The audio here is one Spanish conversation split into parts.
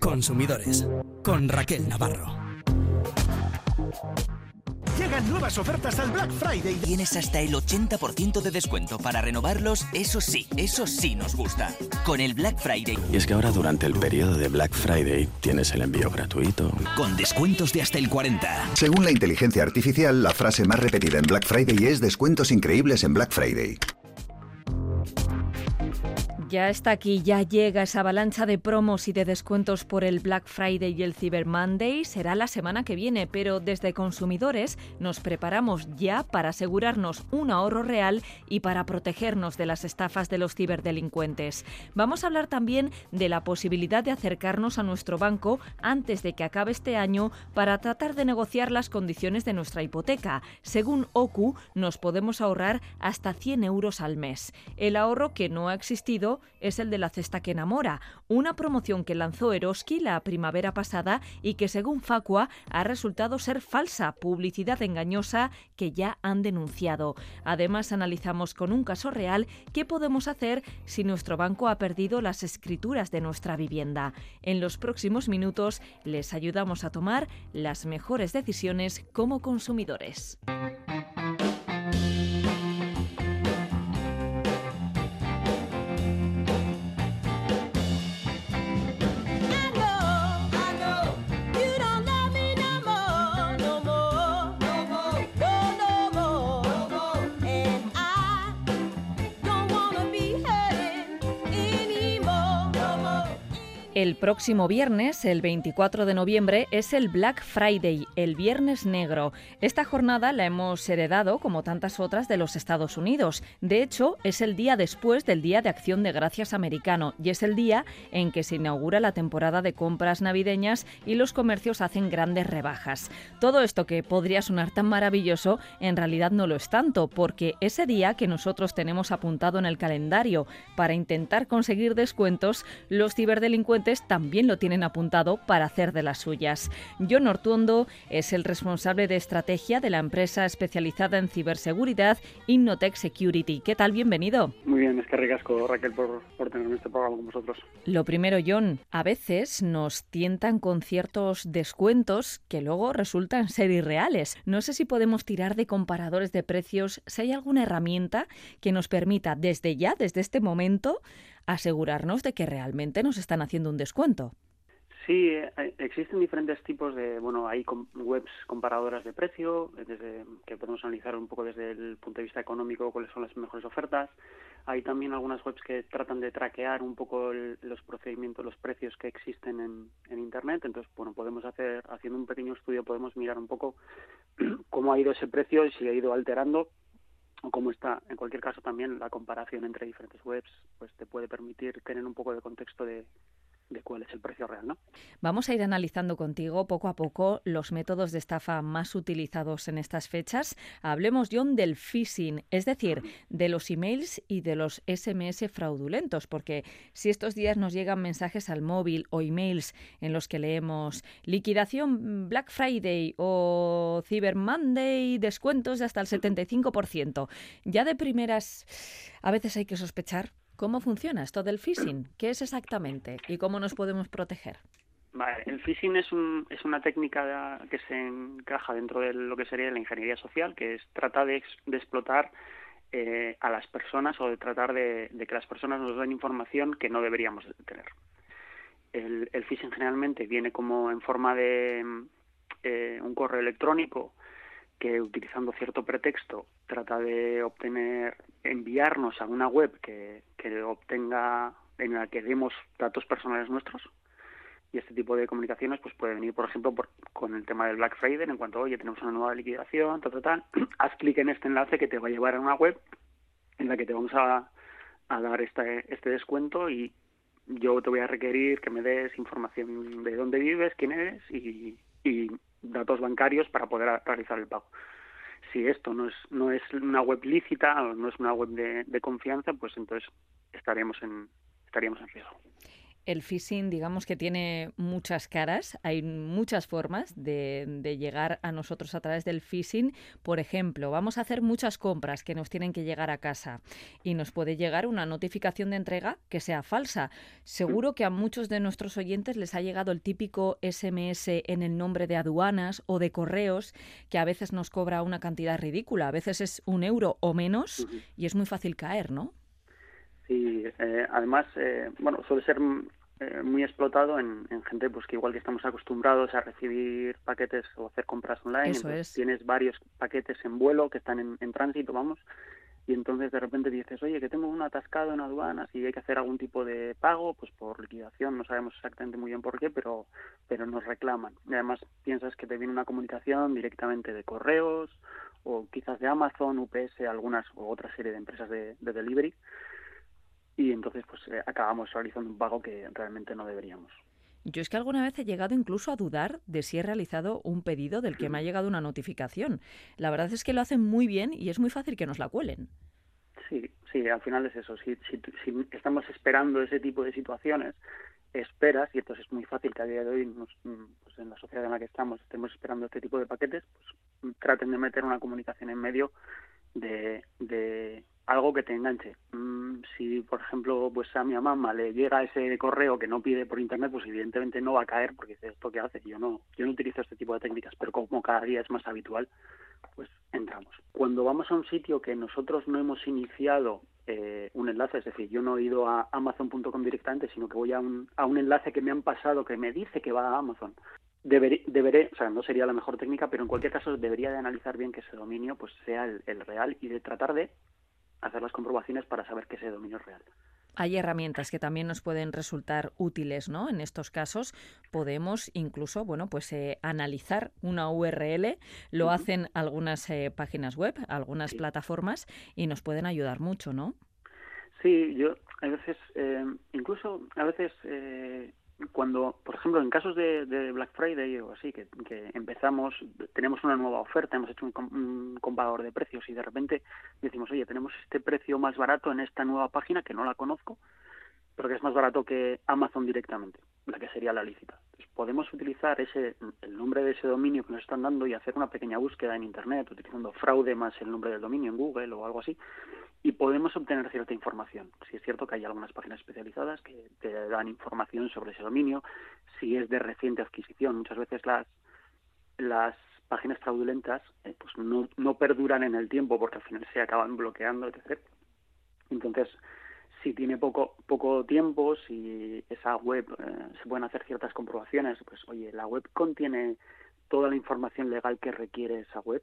Consumidores con Raquel Navarro. Llegan nuevas ofertas al Black Friday. Tienes hasta el 80% de descuento para renovarlos. Eso sí, eso sí nos gusta. Con el Black Friday. Y es que ahora durante el periodo de Black Friday tienes el envío gratuito. Con descuentos de hasta el 40. Según la inteligencia artificial, la frase más repetida en Black Friday es descuentos increíbles en Black Friday. Ya está aquí, ya llega esa avalancha de promos y de descuentos por el Black Friday y el Cyber Monday. Será la semana que viene, pero desde consumidores nos preparamos ya para asegurarnos un ahorro real y para protegernos de las estafas de los ciberdelincuentes. Vamos a hablar también de la posibilidad de acercarnos a nuestro banco antes de que acabe este año para tratar de negociar las condiciones de nuestra hipoteca. Según OCU, nos podemos ahorrar hasta 100 euros al mes. El ahorro que no ha existido es el de la cesta que enamora, una promoción que lanzó Eroski la primavera pasada y que según Facua ha resultado ser falsa, publicidad engañosa que ya han denunciado. Además analizamos con un caso real qué podemos hacer si nuestro banco ha perdido las escrituras de nuestra vivienda. En los próximos minutos les ayudamos a tomar las mejores decisiones como consumidores. El próximo viernes, el 24 de noviembre, es el Black Friday, el Viernes Negro. Esta jornada la hemos heredado, como tantas otras, de los Estados Unidos. De hecho, es el día después del Día de Acción de Gracias americano y es el día en que se inaugura la temporada de compras navideñas y los comercios hacen grandes rebajas. Todo esto que podría sonar tan maravilloso, en realidad no lo es tanto, porque ese día que nosotros tenemos apuntado en el calendario para intentar conseguir descuentos, los ciberdelincuentes también lo tienen apuntado para hacer de las suyas. John Ortuondo es el responsable de estrategia de la empresa especializada en ciberseguridad Innotech Security. ¿Qué tal? Bienvenido. Muy bien, es que ricasco Raquel por, por tenerme este programa con vosotros. Lo primero, John, a veces nos tientan con ciertos descuentos que luego resultan ser irreales. No sé si podemos tirar de comparadores de precios, si hay alguna herramienta que nos permita desde ya, desde este momento, asegurarnos de que realmente nos están haciendo un descuento. Sí, eh, existen diferentes tipos de, bueno, hay webs comparadoras de precio, desde, que podemos analizar un poco desde el punto de vista económico cuáles son las mejores ofertas. Hay también algunas webs que tratan de traquear un poco los procedimientos, los precios que existen en, en Internet. Entonces, bueno, podemos hacer, haciendo un pequeño estudio, podemos mirar un poco cómo ha ido ese precio y si ha ido alterando o cómo está, en cualquier caso también la comparación entre diferentes webs pues te puede permitir tener un poco de contexto de, de cuál es el precio real, ¿no? Vamos a ir analizando contigo poco a poco los métodos de estafa más utilizados en estas fechas. Hablemos, John, del phishing, es decir, de los emails y de los SMS fraudulentos, porque si estos días nos llegan mensajes al móvil o emails en los que leemos liquidación Black Friday o Cyber Monday, descuentos de hasta el 75%, ya de primeras a veces hay que sospechar ¿Cómo funciona esto del phishing? ¿Qué es exactamente y cómo nos podemos proteger? el phishing es, un, es una técnica que se encaja dentro de lo que sería la ingeniería social, que es tratar de, explotar eh, a las personas o de tratar de, que las personas nos den información que no deberíamos tener. El, el phishing generalmente viene como en forma de eh, un correo electrónico que utilizando cierto pretexto trata de obtener, enviarnos a una web que, que obtenga, en la que demos datos personales nuestros. Y este tipo de comunicaciones pues puede venir, por ejemplo, por, con el tema del Black Friday, en cuanto, oye, tenemos una nueva liquidación, tal, tal, tal, haz clic en este enlace que te va a llevar a una web en la que te vamos a, a dar este, este descuento y yo te voy a requerir que me des información de dónde vives, quién eres y, y datos bancarios para poder realizar el pago. Si esto no es, no es una web lícita o no es una web de, confianza, pues entonces estaríamos en, estaríamos en riesgo. El phishing, digamos que tiene muchas caras, hay muchas formas de, llegar a nosotros a través del phishing. Por ejemplo, vamos a hacer muchas compras que nos tienen que llegar a casa y nos puede llegar una notificación de entrega que sea falsa. Seguro que a muchos de nuestros oyentes les ha llegado el típico SMS en el nombre de aduanas o de correos que a veces nos cobra una cantidad ridícula, a veces es un euro o menos y es muy fácil caer, ¿no? Sí, eh, además, eh, bueno, suele ser eh, muy explotado en, gente pues que igual que estamos acostumbrados a recibir paquetes o hacer compras online, tienes varios paquetes en vuelo que están en, tránsito, vamos, y entonces de repente dices, oye, que tengo un atascado en aduanas y hay que hacer algún tipo de pago, pues por liquidación, no sabemos exactamente muy bien por qué, pero, pero nos reclaman. Y además piensas que te viene una comunicación directamente de correos o quizás de Amazon, UPS, algunas o otra serie de empresas de, de delivery y entonces pues eh, acabamos realizando un pago que realmente no deberíamos. Yo es que alguna vez he llegado incluso a dudar de si he realizado un pedido del que me ha llegado una notificación. La verdad es que lo hacen muy bien y es muy fácil que nos la cuelen. Sí, sí, al final es eso. Si, si, estamos esperando ese tipo de situaciones, esperas, y entonces es muy fácil que a día de hoy, mm, pues en la sociedad en la que estamos, estemos esperando este tipo de paquetes, pues traten de meter una comunicación en medio de, de algo que te enganche. Mm, si, por ejemplo, pues a mi mamá le llega ese correo que no pide por internet, pues evidentemente no va a caer porque es esto que hace. Yo no, yo no utilizo este tipo de técnicas, pero como cada día es más habitual, pues entramos. Cuando vamos a un sitio que nosotros no hemos iniciado eh, un enlace, es decir, yo no he ido a amazon.com directamente, sino que voy a un, a un enlace que me han pasado que me dice que va a Amazon. Deberé, deberé, o sea, no sería la mejor técnica, pero en cualquier caso debería de analizar bien que ese dominio pues sea el real y de tratar de hacer las comprobaciones para saber que ese dominio es real. Hay herramientas que también nos pueden resultar útiles, ¿no? En estos casos podemos incluso, bueno, pues eh, analizar una URL, lo hacen algunas eh, páginas web, algunas plataformas y nos pueden ayudar mucho, ¿no? Sí, yo a veces, eh, incluso a veces cuando, por ejemplo, en casos de, Black Friday o así, que, empezamos, tenemos una nueva oferta, hemos hecho un, comparador de precios y de repente decimos, oye, tenemos este precio más barato en esta nueva página que no la conozco, pero que es más barato que Amazon directamente, la que sería la lícita. podemos utilizar ese el nombre de ese dominio que nos están dando y hacer una pequeña búsqueda en Internet utilizando fraude más el nombre del dominio en Google o algo así y podemos obtener cierta información. Si es cierto que hay algunas páginas especializadas que te dan información sobre ese dominio, si es de reciente adquisición, muchas veces las las páginas fraudulentas eh, pues no, no perduran en el tiempo porque al final se acaban bloqueando, etc. Entonces, si tiene poco poco tiempo, si esa web eh, se pueden hacer ciertas comprobaciones, pues oye, la web contiene toda la información legal que requiere esa web,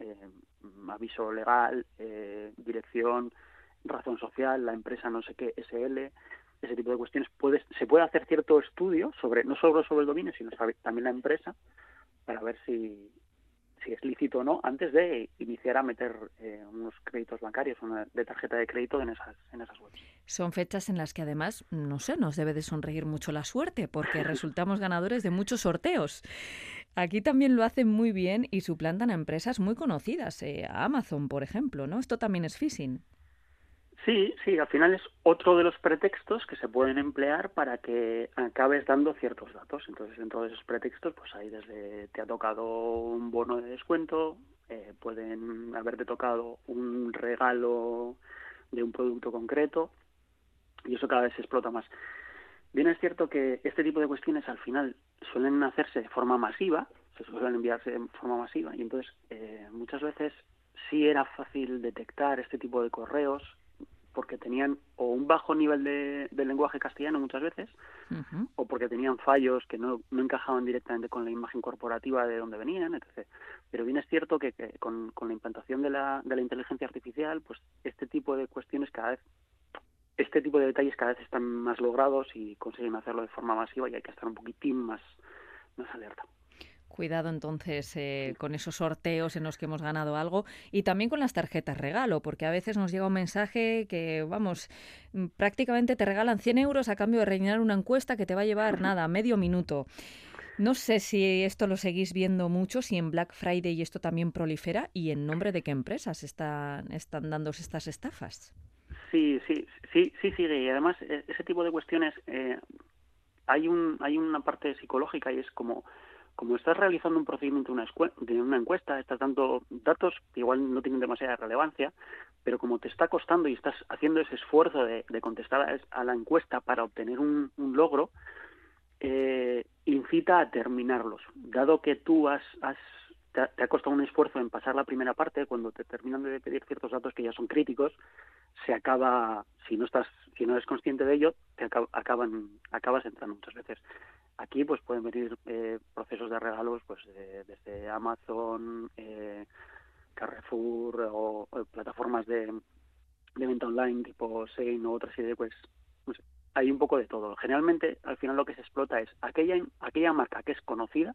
eh, aviso legal, eh, dirección, razón social, la empresa no sé qué, SL, ese tipo de cuestiones. Puede, se puede hacer cierto estudio sobre no solo sobre el dominio, sino también la empresa para ver si, si es lícito o no antes de iniciar a meter eh, unos créditos bancarios, una de tarjeta de crédito en esas, en esas webs. Son fechas en las que además, no sé, nos debe de sonreír mucho la suerte porque resultamos ganadores de muchos sorteos. Aquí también lo hacen muy bien y suplantan a empresas muy conocidas, eh, Amazon, por ejemplo, ¿no? Esto también es phishing. Sí, sí, al final es otro de los pretextos que se pueden emplear para que acabes dando ciertos datos. Entonces, dentro de esos pretextos, pues ahí desde te ha tocado un bono de descuento, eh, pueden haberte tocado un regalo de un producto concreto y eso cada vez se explota más. Bien es cierto que este tipo de cuestiones al final suelen hacerse de forma masiva, se suelen enviarse de forma masiva y entonces eh, muchas veces sí era fácil detectar este tipo de correos porque tenían o un bajo nivel de, lenguaje castellano muchas veces, o porque tenían fallos que no, no, encajaban directamente con la imagen corporativa de donde venían, etc. Pero bien es cierto que, con, con, la implantación de la, de la inteligencia artificial, pues este tipo de cuestiones cada vez, este tipo de detalles cada vez están más logrados y consiguen hacerlo de forma masiva y hay que estar un poquitín más, más alerta. Cuidado entonces eh, con esos sorteos en los que hemos ganado algo y también con las tarjetas regalo, porque a veces nos llega un mensaje que, vamos, mm, prácticamente te regalan 100 euros a cambio de rellenar una encuesta que te va a llevar nada, medio minuto. No sé si esto lo seguís viendo mucho, si en Black Friday esto también prolifera y en nombre de qué empresas están, están dándose estas estafas. Sí, sí, sí, sí sigue y además e, ese tipo de cuestiones eh, hay un hay una parte psicológica y es como como estás realizando un procedimiento una de una encuesta, estás dando datos que igual no tienen demasiada relevancia, pero como te está costando y estás haciendo ese esfuerzo de, contestar a, la encuesta para obtener un, logro, eh, incita a terminarlos. Dado que tú has, has te, ha, costado un esfuerzo en pasar la primera parte, cuando te terminan de pedir ciertos datos que ya son críticos, se acaba, si no estás, si no eres consciente de ello, te acaban, acabas entrando muchas veces. Aquí pues pueden venir eh, procesos de regalos pues desde Amazon, eh, Carrefour o, plataformas de, de, venta online tipo Sein o otra serie, pues hay un poco de todo. Generalmente al final lo que se explota es aquella aquella marca que es conocida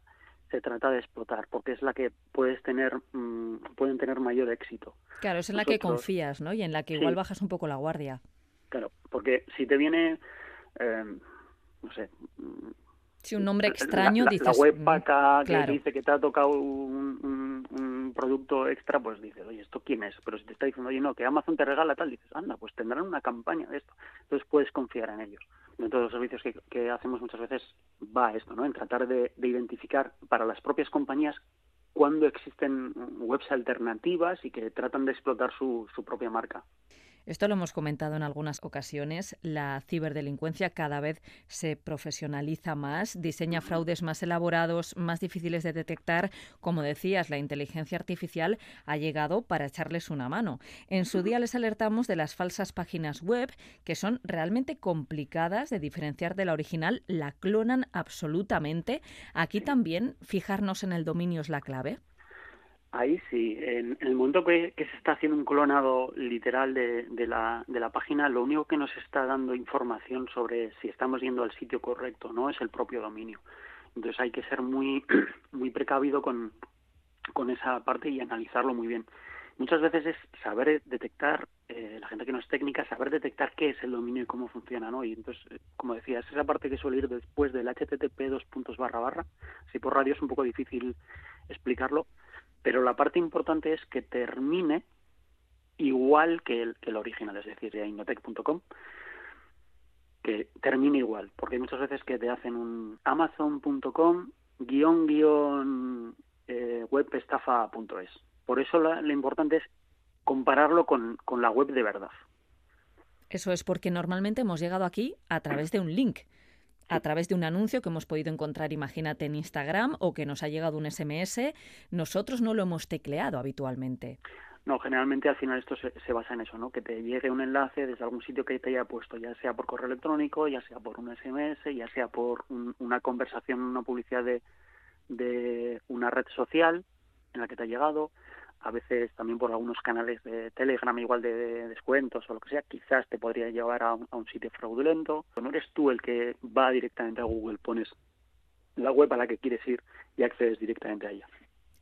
se trata de explotar porque es la que puedes tener mm, pueden tener mayor éxito. Claro, es en la que confías, ¿no? Y en la que igual bajas un poco la guardia. Claro, porque si te viene eh, no sé, si un nombre extraño, la, dices... La web mm, que dice que te ha tocado un, un, producto extra, pues dices, oye, ¿esto quién es? Pero si te está diciendo, oye, no, que Amazon te regala tal, dices, anda, pues tendrán una campaña de esto. Entonces puedes confiar en ellos. En todos los servicios que, hacemos muchas veces va esto, ¿no? En tratar de, de identificar para las propias compañías cuándo existen webs alternativas y que tratan de explotar su propia marca. Esto lo hemos comentado en algunas ocasiones. La ciberdelincuencia cada vez se profesionaliza más, diseña fraudes más elaborados, más difíciles de detectar. Como decías, la inteligencia artificial ha llegado para echarles una mano. En su día les alertamos de las falsas páginas web, que son realmente complicadas de diferenciar de la original, la clonan absolutamente. Aquí también fijarnos en el dominio es la clave. Ahí sí, en, el momento que, se está haciendo un clonado literal de, la, de la página, lo único que nos está dando información sobre si estamos yendo al sitio correcto no es el propio dominio. Entonces hay que ser muy, muy precavido con, con esa parte y analizarlo muy bien. Muchas veces es saber detectar, eh, la gente que no es técnica, saber detectar qué es el dominio y cómo funciona, ¿no? Y entonces, eh, como decía, es esa parte que suele ir después del HTTP dos puntos barra barra. Si por radio es un poco difícil explicarlo, pero la parte importante es que termine igual que el, original, es decir, de innotech.com, que termine igual, porque hay muchas veces que te hacen un amazon.com guion guion eh, webestafa.es. Por eso lo importante es compararlo con, con la web de verdad. Eso es porque normalmente hemos llegado aquí a través de un link a través de un anuncio que hemos podido encontrar, imagínate, en Instagram o que nos ha llegado un SMS, nosotros no lo hemos tecleado habitualmente. No, generalmente al final esto se, basa en eso, ¿no? Que te llegue un enlace desde algún sitio que te haya puesto, ya sea por correo electrónico, ya sea por un SMS, ya sea por una conversación, una publicidad de una red social en la que te ha llegado, a veces también por algunos canales de Telegram igual de, descuentos o lo que sea, quizás te podría llevar a un, a un sitio fraudulento. No eres tú el que va directamente a Google, pones la web a la que quieres ir y accedes directamente a ella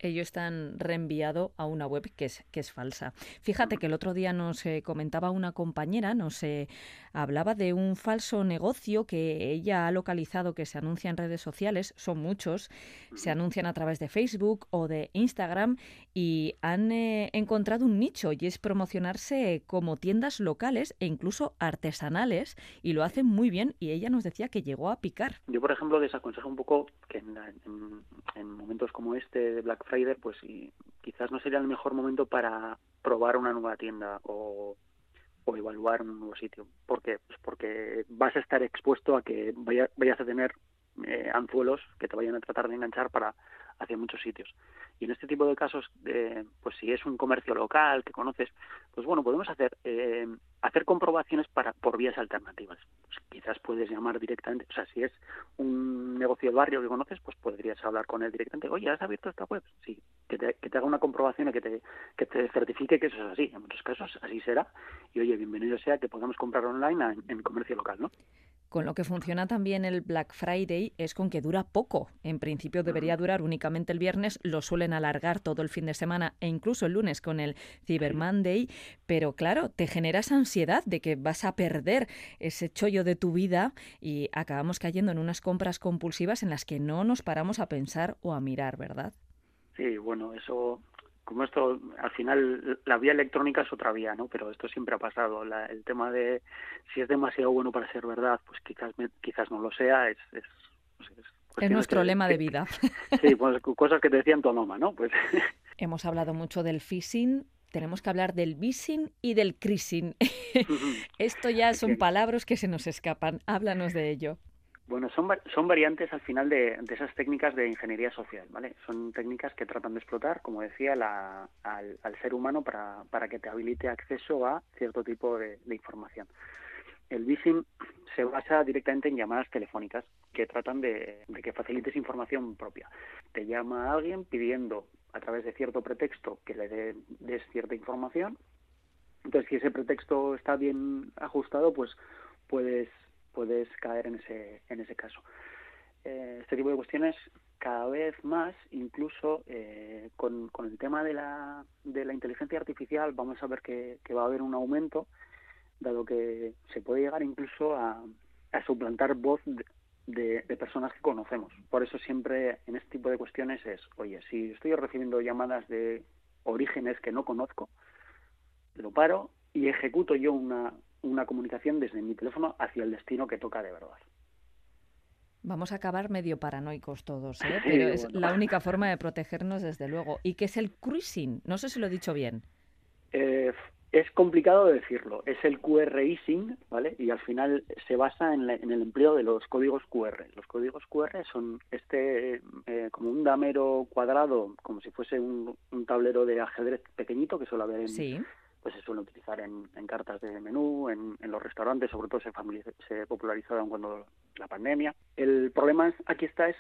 ellos están reenviado a una web que es, que es falsa. Fíjate que el otro día nos eh, comentaba una compañera, nos eh, hablaba de un falso negocio que ella ha localizado que se anuncia en redes sociales, son muchos, se anuncian a través de Facebook o de Instagram y han eh, encontrado un nicho y es promocionarse como tiendas locales e incluso artesanales y lo hacen muy bien y ella nos decía que llegó a picar. Yo, por ejemplo, desaconsejo un poco que en, en momentos como este de Black Friday, pues quizás no sería el mejor momento para probar una nueva tienda o, o evaluar un nuevo sitio. ¿Por qué? Pues porque vas a estar expuesto a que vayas a tener eh, anzuelos que te vayan a tratar de enganchar para hacia muchos sitios. Y en este tipo de casos, eh, pues si es un comercio local que conoces, pues bueno, podemos hacer eh, hacer comprobaciones para por vías alternativas. Pues quizás puedes llamar directamente, o sea, si es un negocio de barrio que conoces, pues podrías hablar con él directamente. Oye, ¿has abierto esta web? Sí, que te, que te haga una comprobación y que te, que te certifique que eso es así. En muchos casos así será. Y oye, bienvenido sea que podamos comprar online en, en comercio local, ¿no? Con lo que funciona también el Black Friday es con que dura poco. En principio debería durar únicamente el viernes, lo suelen alargar todo el fin de semana e incluso el lunes con el Cyber Monday, pero claro, te generas ansiedad de que vas a perder ese chollo de tu vida y acabamos cayendo en unas compras compulsivas en las que no nos paramos a pensar o a mirar, ¿verdad? Sí, bueno, eso como esto, al final, la vía electrónica es otra vía, ¿no? Pero esto siempre ha pasado. el tema de si es demasiado bueno para ser verdad, pues quizás quizás no lo sea, es... es, es nuestro lema de vida. Sí, pues cosas que te decían tu mamá, ¿no? Pues... Hemos hablado mucho del phishing, tenemos que hablar del bising y del crising. Esto ya son palabras que se nos escapan. Háblanos de ello. Bueno, son, son variantes al final de, esas técnicas de ingeniería social, ¿vale? Son técnicas que tratan de explotar, como decía, al, ser humano para, para, que te habilite acceso a cierto tipo de, información. El phishing se basa directamente en llamadas telefónicas que tratan de, de, que facilites información propia. Te llama alguien pidiendo a través de cierto pretexto que le des cierta información. Entonces, si ese pretexto está bien ajustado, pues puedes puedes caer en ese, en ese caso. Eh, este tipo de cuestiones cada vez más, incluso eh, con, con, el tema de la, de la inteligencia artificial, vamos a ver que, va a haber un aumento, dado que se puede llegar incluso a, a suplantar voz de, de, personas que conocemos. Por eso siempre en este tipo de cuestiones es, oye, si estoy recibiendo llamadas de orígenes que no conozco, lo paro y ejecuto yo una, una comunicación desde mi teléfono hacia el destino que toca de verdad. Vamos a acabar medio paranoicos todos, ¿eh? pero es la única forma de protegernos desde luego. ¿Y qué es el cruising? No sé si lo he dicho bien. Eh, es complicado decirlo. Es el QR easing, ¿vale? Y al final se basa en, el empleo de los códigos QR. Los códigos QR son este eh, como un damero cuadrado, como si fuese un, tablero de ajedrez pequeñito que suele haber en, sí pues se suele utilizar en, cartas de menú, en, los restaurantes, sobre todo se, se popularizaron cuando la pandemia. El problema aquí está es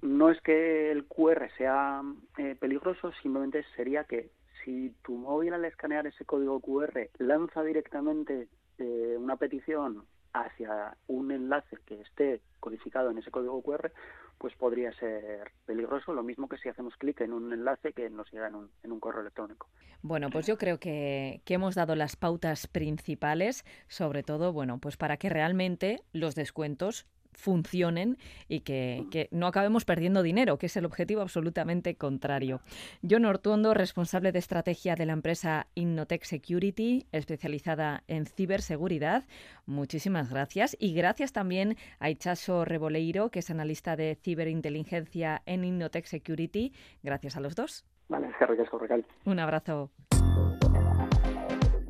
no es que el QR sea eh, peligroso, simplemente sería que si tu móvil al escanear ese código QR lanza directamente eh, una petición hacia un enlace que esté codificado en ese código QR, pues podría ser peligroso, lo mismo que si hacemos clic en un enlace que nos llega en un, en un correo electrónico. Bueno, pues yo creo que, que, hemos dado las pautas principales, sobre todo, bueno, pues para que realmente los descuentos funcionen y que, no acabemos perdiendo dinero, que es el objetivo absolutamente contrario. John Ortuondo, responsable de estrategia de la empresa Innotech Security, especializada en ciberseguridad. Muchísimas gracias. Y gracias también a Ichaso Reboleiro, que es analista de ciberinteligencia en Innotech Security. Gracias a los dos. Vale, Un abrazo.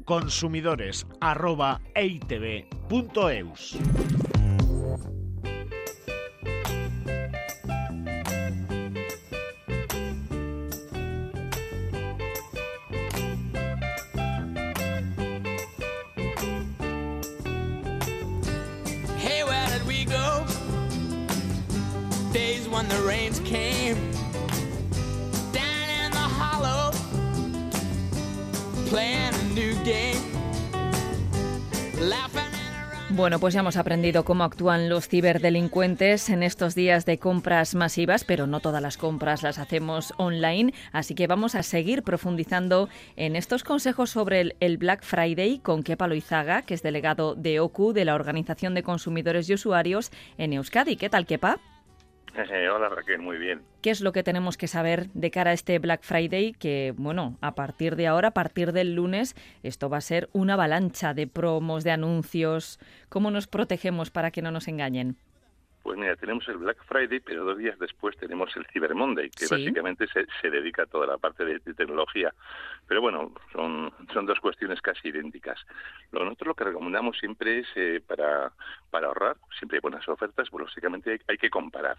Consumidores Bueno, pues ya hemos aprendido cómo actúan los ciberdelincuentes en estos días de compras masivas, pero no todas las compras las hacemos online, así que vamos a seguir profundizando en estos consejos sobre el, Black Friday con Kepa Loizaga, que es delegado de OCU, de la Organización de Consumidores y Usuarios en Euskadi. ¿Qué tal, Kepa? hola Raquel, muy bien. ¿Qué es lo que tenemos que saber de cara a este Black Friday? Que, bueno, a partir de ahora, a partir del lunes, esto va a ser una avalancha de promos, de anuncios. ¿Cómo nos protegemos para que no nos engañen? Pues mira, tenemos el Black Friday, pero dos días después tenemos el Cyber Monday, que básicamente se, se, dedica a toda la parte de, tecnología. Pero bueno, son, son dos cuestiones casi idénticas. Lo nosotros lo que recomendamos siempre es, eh, para, para ahorrar, siempre hay buenas ofertas, pues lógicamente hay que comparar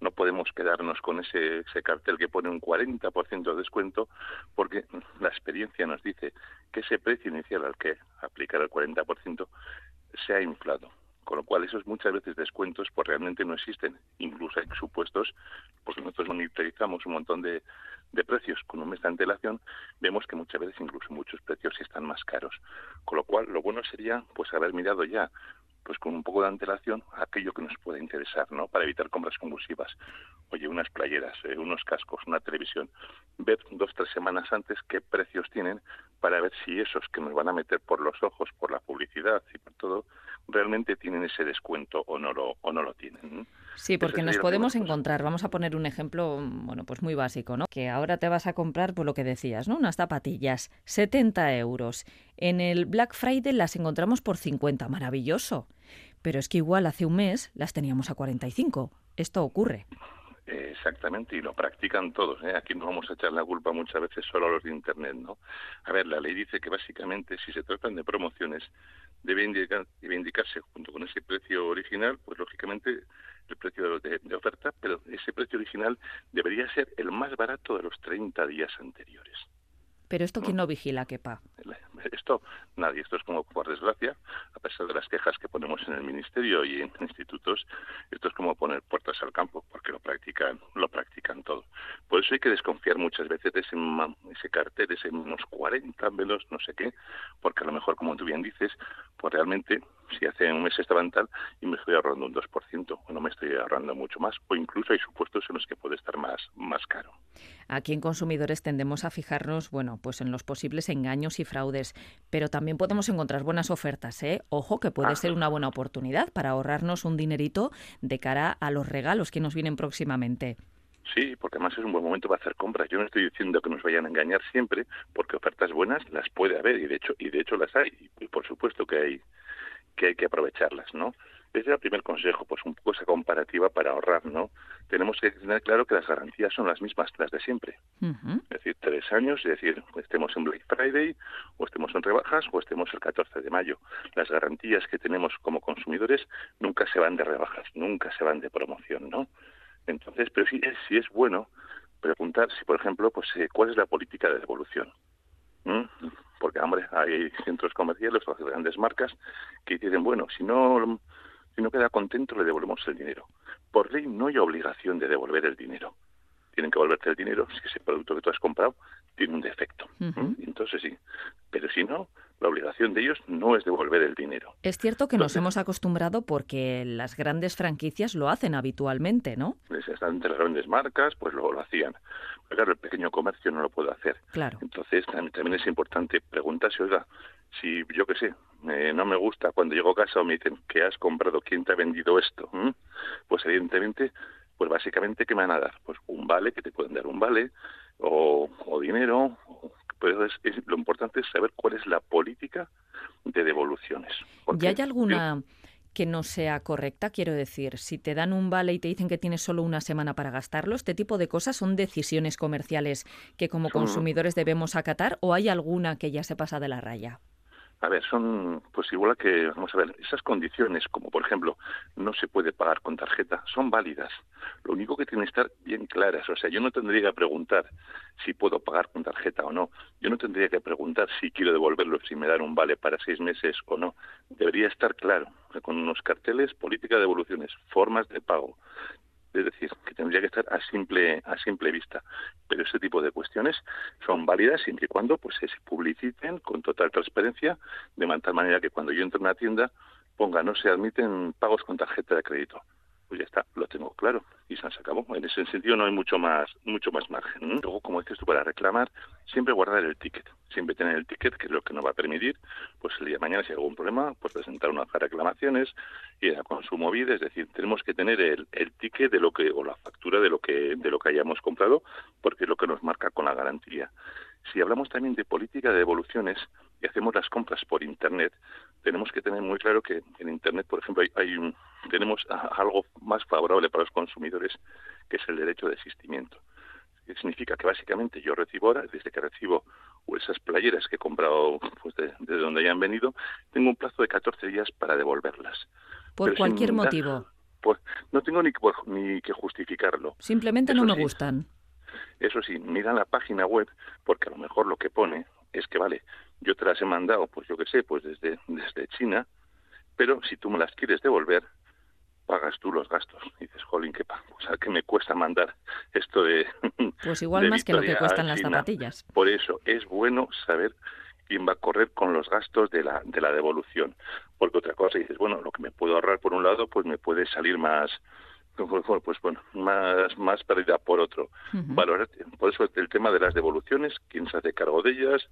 no podemos quedarnos con ese, ese cartel que pone un 40% de descuento, porque la experiencia nos dice que ese precio inicial al que aplicar el 40% se ha inflado. Con lo cual, esos muchas veces descuentos pues realmente no existen. Incluso hay supuestos, porque nosotros monitorizamos un montón de, de precios con un mes de antelación, vemos que muchas veces incluso muchos precios están más caros. Con lo cual, lo bueno sería pues haber mirado ya pues con un poco de antelación aquello que nos pueda interesar, ¿no? Para evitar compras compulsivas. Oye, unas playeras, eh, unos cascos, una televisión. Ver dos, tres semanas antes qué precios tienen para ver si esos que nos van a meter por los ojos, por la publicidad y por todo, realmente tienen ese descuento o no lo, o no lo tienen. Sí, porque nos podemos encontrar, vamos a poner un ejemplo, bueno, pues muy básico, ¿no? Que ahora te vas a comprar, por lo que decías, ¿no? Unas zapatillas, 70 euros. En el Black Friday las encontramos por 50, maravilloso. Pero es que igual hace un mes las teníamos a 45. Esto ocurre. Exactamente, y lo practican todos. ¿eh? Aquí no vamos a echar la culpa muchas veces solo a los de Internet, ¿no? A ver, la ley dice que básicamente si se tratan de promociones debe, indicar, debe indicarse junto con ese precio original, pues lógicamente el precio de, de, oferta, pero ese precio original debería ser el más barato de los 30 días anteriores. Pero esto quién no vigila, quepa. Esto nadie, esto es como por desgracia, a pesar de las quejas que ponemos en el ministerio y en institutos, esto es como poner puertas al campo, porque lo practican, lo practican todo. Por eso hay que desconfiar muchas veces de ese, ese cartel, ese menos 40, menos no sé qué, porque a lo mejor, como tú bien dices, pues realmente si hace un mes estaban tal y me estoy ahorrando un 2% o no me estoy ahorrando mucho más, o incluso hay supuestos en los que puede estar más, más caro. Aquí en consumidores tendemos a fijarnos, bueno, pues en los posibles engaños y fraudes, pero también podemos encontrar buenas ofertas, ¿eh? Ojo que puede ser una buena oportunidad para ahorrarnos un dinerito de cara a los regalos que nos vienen próximamente. Sí, porque además es un buen momento para hacer compras. Yo no estoy diciendo que nos vayan a engañar siempre, porque ofertas buenas las puede haber y de hecho y de hecho las hay. Y por supuesto que hay que hay que aprovecharlas, ¿no? Ese es el primer consejo, pues un poco esa comparativa para ahorrar, ¿no? Tenemos que tener claro que las garantías son las mismas, las de siempre. Es decir, tres años, es decir, estemos en Black Friday, o estemos en rebajas, o estemos el 14 de mayo. Las garantías que tenemos como consumidores nunca se van de rebajas, nunca se van de promoción, ¿no? Entonces, pero sí es, sí es bueno preguntar si, por ejemplo, pues eh, cuál es la política de devolución. ¿Mm? Porque, hombre, hay centros comerciales o grandes marcas que dicen, bueno, si no si no queda contento, le devolvemos el dinero. Por ley no hay obligación de devolver el dinero. Tienen que devolverte el dinero si ese producto que tú has comprado tiene un defecto. Entonces sí. Pero si no, la obligación de ellos no es devolver el dinero. Es cierto que nos hemos acostumbrado porque las grandes franquicias lo hacen habitualmente, ¿no? Entre las grandes marcas, pues lo, lo hacían. Pero claro, el pequeño comercio no lo puede hacer. Claro. Entonces también, es importante preguntarse, oiga, si yo qué sé, eh, no me gusta cuando llego a casa o me dicen que has comprado, quién te ha vendido esto, pues evidentemente, pues básicamente, ¿qué me van a dar? Pues un vale, que te pueden dar un vale, o, o dinero, pero es, lo importante es saber cuál es la política de devoluciones. ¿Y hay alguna que no sea correcta? Quiero decir, si te dan un vale y te dicen que tienes solo una semana para gastarlo, ¿este tipo de cosas son decisiones comerciales que como consumidores debemos acatar o hay alguna que ya se pasa de la raya? A ver, son, pues igual que, vamos a ver, esas condiciones, como por ejemplo, no se puede pagar con tarjeta, son válidas. Lo único que tienen que estar bien claras. O sea, yo no tendría que preguntar si puedo pagar con tarjeta o no. Yo no tendría que preguntar si quiero devolverlo, si me dan un vale para seis meses o no. Debería estar claro, con unos carteles, política de devoluciones, formas de pago, es decir, que tendría que estar a simple a simple vista. Pero ese tipo de cuestiones son válidas siempre y cuando pues se publiciten con total transparencia, de tal manera que cuando yo entro en una tienda ponga no se admiten pagos con tarjeta de crédito pues ya está, lo tengo claro y se acabó. En ese sentido no hay mucho más mucho más margen. Luego, como dices tú, para reclamar, siempre guardar el ticket, siempre tener el ticket, que es lo que nos va a permitir, pues el día de mañana si hay algún problema, pues presentar unas reclamaciones y a consumo vida, es decir, tenemos que tener el, el ticket de lo que o la factura de lo que de lo que hayamos comprado, porque es lo que nos marca con la garantía. Si hablamos también de política de devoluciones y hacemos las compras por Internet, tenemos que tener muy claro que en Internet, por ejemplo, hay, un, tenemos algo más favorable para los consumidores, que es el derecho de asistimiento. Que significa que básicamente yo recibo ahora, desde que recibo esas playeras que he comprado pues de, donde hayan venido, tengo un plazo de 14 días para devolverlas. Por cualquier motivo. Pues no tengo ni, ni que justificarlo. Simplemente no me gustan. Eso sí, mira la página web, porque a lo mejor lo que pone es que, vale, yo te las he mandado, pues yo qué sé, pues desde, desde China, pero si tú me las quieres devolver, pagas tú los gastos. Y dices, jolín, ¿qué, o sea, ¿qué me cuesta mandar esto de... Pues igual más que lo que cuestan las zapatillas. Por eso es bueno saber quién va a correr con los gastos de la, de la devolución. Porque otra cosa, dices, bueno, lo que me puedo ahorrar por un lado, pues me puede salir más, pues bueno, más, más pérdida por otro. Valorar, por eso el tema de las devoluciones, quién se hace cargo de ellas,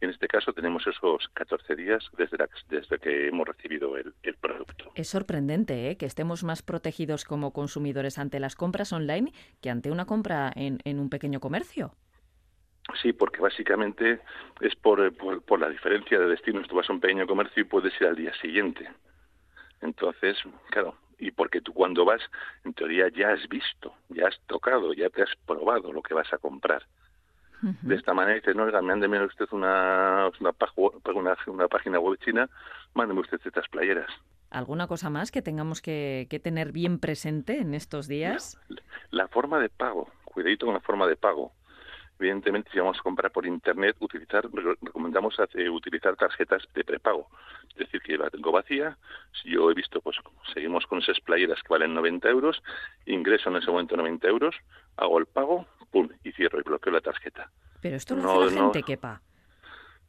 en este caso tenemos esos 14 días desde, desde que hemos recibido el, el producto. Es sorprendente ¿eh? que estemos más protegidos como consumidores ante las compras online que ante una compra en, en un pequeño comercio. Sí, porque básicamente es por, por, la diferencia de destinos. Tú vas a un pequeño comercio y puedes ir al día siguiente. Entonces, claro, y porque tú cuando vas, en teoría ya has visto, ya has tocado, ya te has probado lo que vas a comprar. De esta manera dices, no, oiga, mándeme usted una, una, una, una página web china, mándeme usted estas playeras. ¿Alguna cosa más que tengamos que, que tener bien presente en estos días? La, la forma de pago, cuidadito con la forma de pago evidentemente si vamos a comprar por internet utilizar recomendamos utilizar tarjetas de prepago. Es decir que la tengo vacía si yo he visto pues seguimos con esas playeras que valen 90 euros ingreso en ese momento 90 euros hago el pago pum y cierro y bloqueo la tarjeta. Pero esto lo no, hace la gente quepa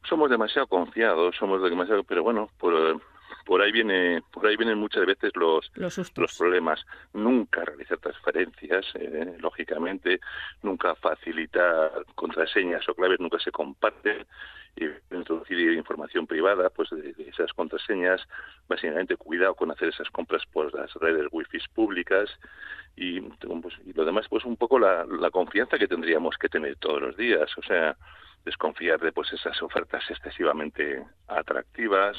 somos demasiado confiados somos demasiado pero bueno por por ahí viene por ahí vienen muchas veces los los, problemas. Nunca realizar transferencias eh, lógicamente nunca facilitar contraseñas o claves nunca se comparten. Y introducir información privada pues de, esas contraseñas básicamente cuidado con hacer esas compras por las redes wifi públicas. Y, pues, y lo demás pues un poco la, la confianza que tendríamos que tener todos los días. O sea desconfiar de pues esas ofertas excesivamente atractivas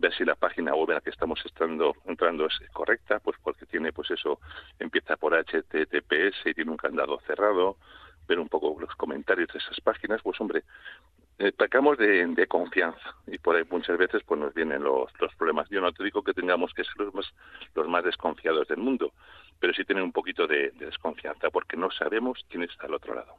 ver si la página web en la que estamos entrando, entrando es correcta, pues porque tiene, pues eso, empieza por HTTPS y tiene un candado cerrado, ver un poco los comentarios de esas páginas, pues hombre, eh, pecamos de, de, confianza y por ahí muchas veces pues nos vienen los, los problemas. Yo no te digo que tengamos que ser los más, los más desconfiados del mundo, pero sí tener un poquito de, de desconfianza porque no sabemos quién está al otro lado.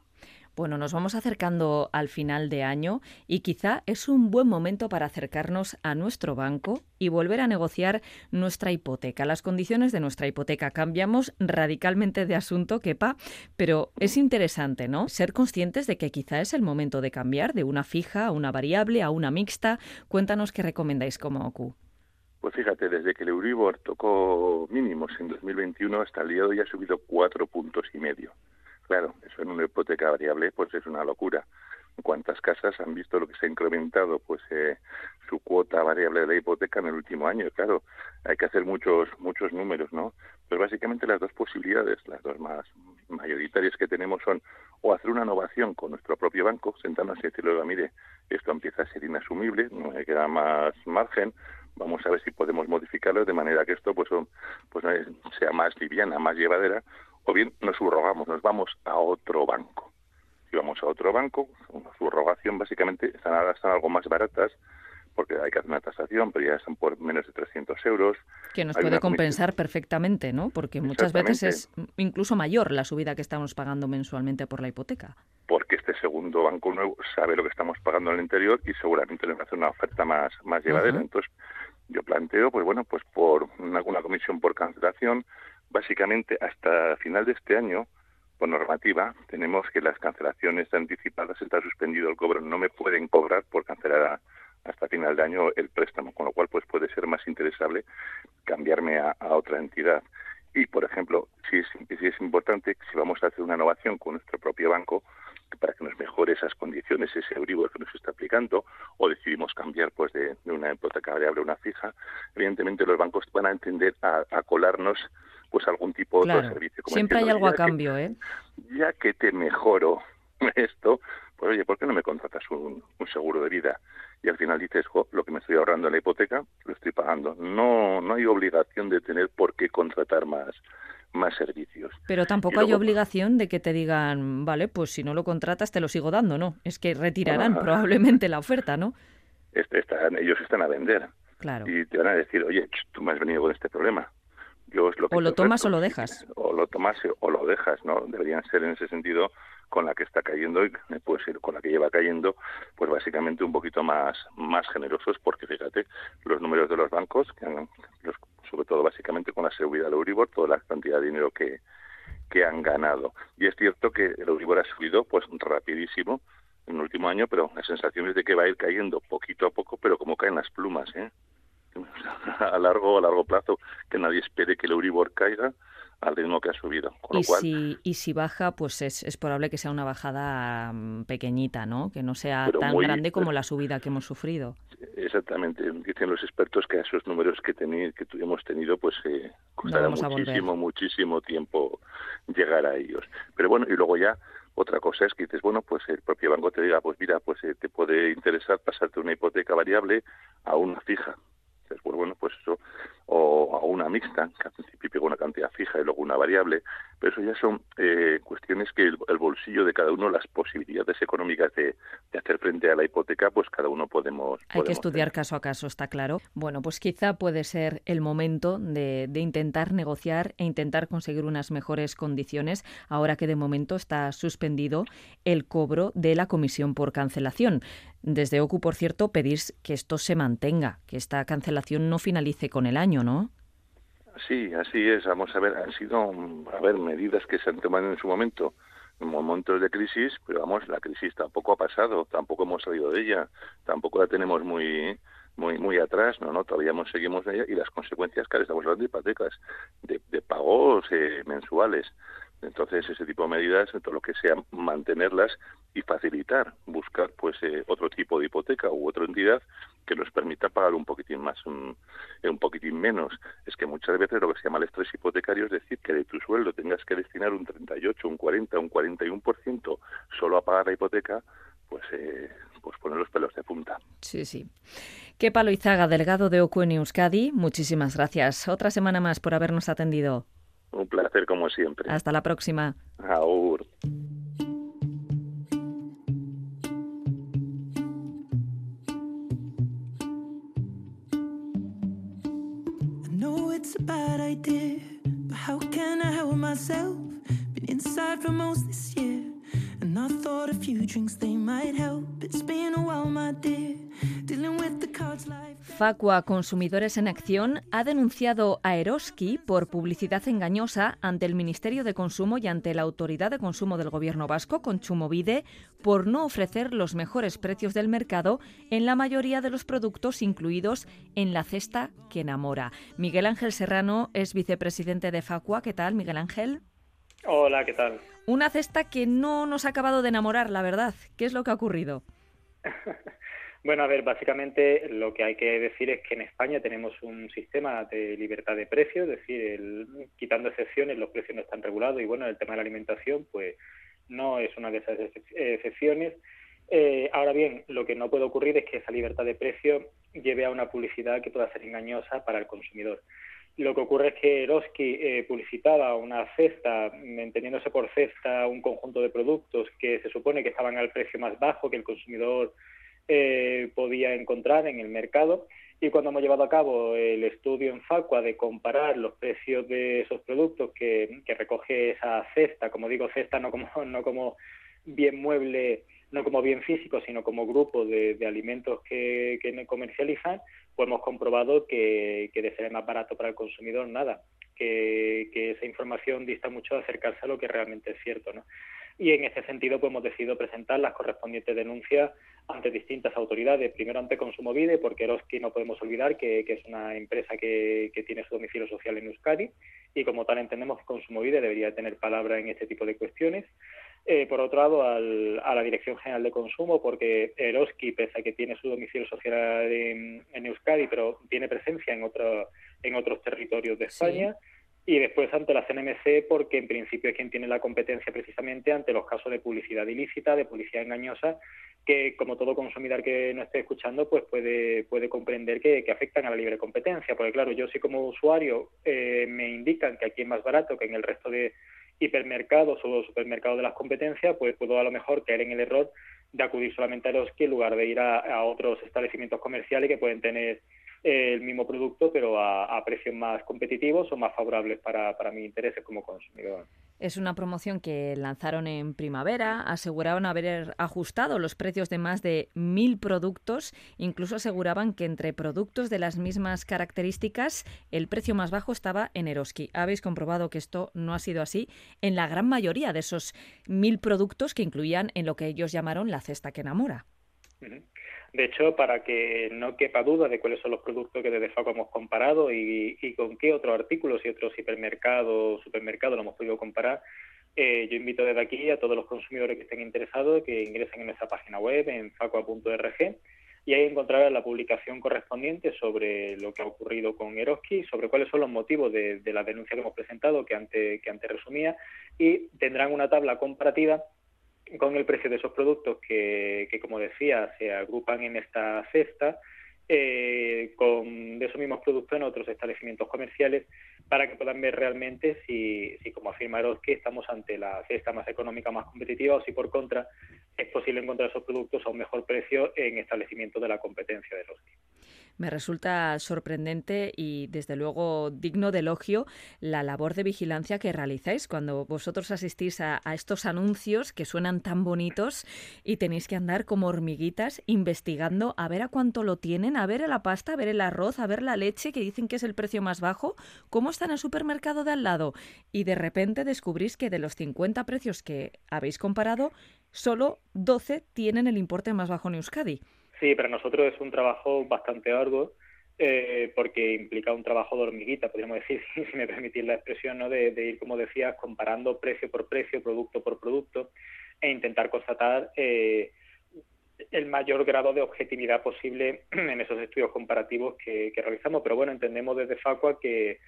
Bueno, nos vamos acercando al final de año y quizá es un buen momento para acercarnos a nuestro banco y volver a negociar nuestra hipoteca. Las condiciones de nuestra hipoteca cambiamos radicalmente de asunto, quepa, pero es interesante, ¿no? Ser conscientes de que quizá es el momento de cambiar de una fija a una variable a una mixta. Cuéntanos qué recomendáis como OCU. Pues fíjate, desde que el Euribor tocó mínimos en 2021 hasta el día de hoy ha subido cuatro puntos y medio. Claro, eso en una hipoteca variable pues es una locura. ¿Cuántas casas han visto lo que se ha incrementado pues eh, su cuota variable de la hipoteca en el último año? Claro, hay que hacer muchos muchos números, ¿no? Pues básicamente las dos posibilidades, las dos más mayoritarias que tenemos son o hacer una innovación con nuestro propio banco, sentarnos y decirle, mire, esto empieza a ser inasumible, no me queda más margen, vamos a ver si podemos modificarlo de manera que esto pues, pues sea más liviana, más llevadera, o bien nos subrogamos, nos vamos a otro banco. Si vamos a otro banco, una subrogación básicamente están, están algo más baratas porque hay que hacer una tasación, pero ya están por menos de 300 euros. Que nos puede compensar perfectamente, ¿no? Porque muchas veces es incluso mayor la subida que estamos pagando mensualmente por la hipoteca. Porque este segundo banco nuevo sabe lo que estamos pagando en el interior y seguramente nos va a hacer una oferta más, más llevadera. Entonces, yo planteo, pues bueno, pues por una, una comisión por cancelación, básicamente hasta final de este año, por normativa, tenemos que las cancelaciones anticipadas está suspendido el cobro. No me pueden cobrar por cancelar hasta final de año el préstamo, con lo cual pues puede ser más interesable cambiarme a, otra entidad. Y, por ejemplo, si es, importante, si vamos a hacer una innovación con nuestro propio banco, para que nos mejore esas condiciones, ese Euribor que nos está aplicando, o decidimos cambiar pues de, una hipoteca variable a una fija, evidentemente los bancos van a entender a colarnos pues algún tipo de servicio. Siempre hay algo a cambio, ¿eh? Ya que te mejoro esto, pues oye, ¿por qué no me contratas un, seguro de vida? Y al final dices, lo que me estoy ahorrando en la hipoteca, lo estoy pagando. No, no hay obligación de tener por qué contratar más más servicios. Pero tampoco hay obligación de que te digan, vale, pues si no lo contratas te lo sigo dando, ¿no? Es que retirarán probablemente la oferta, ¿no? Están, ellos están a vender. Claro. Y te van a decir, oye, tú me has venido con este problema o lo tomas o lo dejas. O lo tomas o lo dejas, ¿no? Deberían ser en ese sentido con la que está cayendo y puede ser con la que lleva cayendo, pues básicamente un poquito más más generosos porque fíjate los números de los bancos, que han, sobre todo básicamente con la seguridad del Euribor, toda la cantidad de dinero que, que han ganado. Y es cierto que el Euribor ha subido pues rapidísimo, en el último año, pero la sensación es de que va a ir cayendo poquito a poco, pero como caen las plumas, ¿eh? a largo a largo plazo, que nadie espere que el Euribor caiga al ritmo que ha subido. y, si, y si baja, pues es, es probable que sea una bajada mm, pequeñita, ¿no? Que no sea tan grande como la subida que hemos sufrido. Exactamente. Dicen los expertos que a esos números que, teni que hemos tenido, pues eh, costará muchísimo, muchísimo tiempo llegar a ellos. Pero bueno, y luego ya otra cosa es que dices, bueno, pues el propio banco te diga, pues mira, pues eh, te puede interesar pasarte una hipoteca variable a una fija pues bueno, pues eso, o a una mixta, que al principio pega una cantidad fija y luego una variable, pero eso ya son eh, cuestiones que el, bolsillo de cada uno, las posibilidades económicas de, hacer frente a la hipoteca, pues cada uno podemos. Hay que estudiar caso a caso, está claro. Bueno, pues quizá puede ser el momento de, de intentar negociar e intentar conseguir unas mejores condiciones, ahora que de momento está suspendido el cobro de la comisión por cancelación. Desde OCU, por cierto, pedís que esto se mantenga, que esta cancelación no finalice con el año, ¿no? Sí, así es. Vamos a ver, han sido, a ver, medidas que se han tomado en su momento, en momentos de crisis, pero vamos, la crisis tampoco ha pasado, tampoco hemos salido de ella, tampoco la tenemos muy muy muy atrás, no, no, todavía seguimos en ella y las consecuencias que estamos hablando de hipotecas, de, de pagos eh, mensuales, entonces, ese tipo de medidas, todo lo que sea mantenerlas y facilitar, buscar pues eh, otro tipo de hipoteca u otra entidad que nos permita pagar un poquitín más, un, eh, un poquitín menos. Es que muchas veces lo que se llama el estrés hipotecario es decir que de tu sueldo tengas que destinar un 38, un 40, un 41% solo a pagar la hipoteca, pues, eh, pues poner los pelos de punta. Sí, sí. Qué palo Izaga, delegado de OCU en Euskadi, muchísimas gracias. Otra semana más por habernos atendido. Un placer como siempre. Hasta la próxima. Aur. it's a bad idea, but how can I help myself? Been inside for most this year, and I thought a few drinks they might help. It's been a while, my dear, dealing with the cards like. Facua Consumidores en Acción ha denunciado a Eroski por publicidad engañosa ante el Ministerio de Consumo y ante la Autoridad de Consumo del Gobierno vasco, Consumovide, por no ofrecer los mejores precios del mercado en la mayoría de los productos incluidos en la cesta que enamora. Miguel Ángel Serrano es vicepresidente de Facua. ¿Qué tal, Miguel Ángel? Hola, ¿qué tal? Una cesta que no nos ha acabado de enamorar, la verdad. ¿Qué es lo que ha ocurrido? Bueno, a ver, básicamente lo que hay que decir es que en España tenemos un sistema de libertad de precios, es decir, quitando excepciones, los precios no están regulados y bueno, el tema de la alimentación, pues no es una de esas excepciones. Eh, ahora bien, lo que no puede ocurrir es que esa libertad de precios lleve a una publicidad que pueda ser engañosa para el consumidor. Lo que ocurre es que Eroski eh, publicitaba una cesta, entendiéndose por cesta un conjunto de productos que se supone que estaban al precio más bajo que el consumidor eh, podía encontrar en el mercado. Y cuando hemos llevado a cabo el estudio en Facua de comparar los precios de esos productos que, recoge esa cesta, como digo cesta no como, no como bien mueble, no como bien físico, sino como grupo de, alimentos que, que, comercializan, pues hemos comprobado que, de ser más barato para el consumidor, nada, que, esa información dista mucho de acercarse a lo que realmente es cierto. ¿no? y en ese sentido pues, hemos decidido presentar las correspondientes denuncias ante distintas autoridades, primero ante Consumovide, porque Eroski no podemos olvidar que, es una empresa que, tiene su domicilio social en Euskadi y como tal entendemos que Consumovide debería tener palabra en este tipo de cuestiones. Eh, por otro lado, a la Dirección General de Consumo, porque Eroski, pese a que tiene su domicilio social en, Euskadi, pero tiene presencia en, otro, en otros territorios de España y después ante la CNMC porque en principio es quien tiene la competencia precisamente ante los casos de publicidad ilícita, de publicidad engañosa, que como todo consumidor que no esté escuchando pues puede, puede comprender que, afectan a la libre competencia, porque claro, yo sí como usuario eh, me indican que aquí es más barato que en el resto de hipermercados o supermercados de las competencias, pues puedo a lo mejor caer en el error de acudir solamente a los que en lugar de ir a otros establecimientos comerciales que pueden tener el mismo producto, pero a, precios más competitivos o más favorables para, para mis intereses como consumidor. Es una promoción que lanzaron en primavera, aseguraban haber ajustado los precios de más de mil productos, incluso aseguraban que entre productos de las mismas características el precio más bajo estaba en Eroski. Habéis comprobado que esto no ha sido así en la gran mayoría de esos mil productos que incluían en lo que ellos llamaron la cesta que enamora. De hecho, para que no quepa duda de cuáles son los productos que desde FACO hemos comparado y, con qué otros artículos y otros hipermercados, supermercados lo hemos podido comparar, eh, yo invito desde aquí a todos los consumidores que estén interesados que ingresen en nuestra página web en facua.org y ahí encontrarán la publicación correspondiente sobre lo que ha ocurrido con Eroski, sobre cuáles son los motivos de, la denuncia que hemos presentado, que antes, que antes resumía, y tendrán una tabla comparativa con el precio de esos productos que, como decía, se agrupan en esta cesta, eh, con de esos mismos productos en otros establecimientos comerciales para que puedan ver realmente si, si como afirma que estamos ante la cesta más económica, más competitiva o si por contra es posible encontrar esos productos a un mejor precio en establecimientos de la competencia de Eroski. Me resulta sorprendente y desde luego digno de elogio la labor de vigilancia que realizáis cuando vosotros asistís a, estos anuncios que suenan tan bonitos y tenéis que andar como hormiguitas investigando a ver a cuánto lo tienen, a ver la pasta, a ver el arroz, a ver la leche que dicen que es el precio más bajo, cómo está en el supermercado de al lado y de repente descubrís que de los 50 precios que habéis comparado, solo 12 tienen el importe más bajo en Euskadi. Sí, para nosotros es un trabajo bastante arduo eh, porque implica un trabajo de hormiguita, podríamos decir, si me permitís la expresión, ¿no? de, ir, como decías, comparando precio por precio, producto por producto e intentar constatar eh, el mayor grado de objetividad posible en esos estudios comparativos que, que realizamos. Pero bueno, entendemos desde Facua que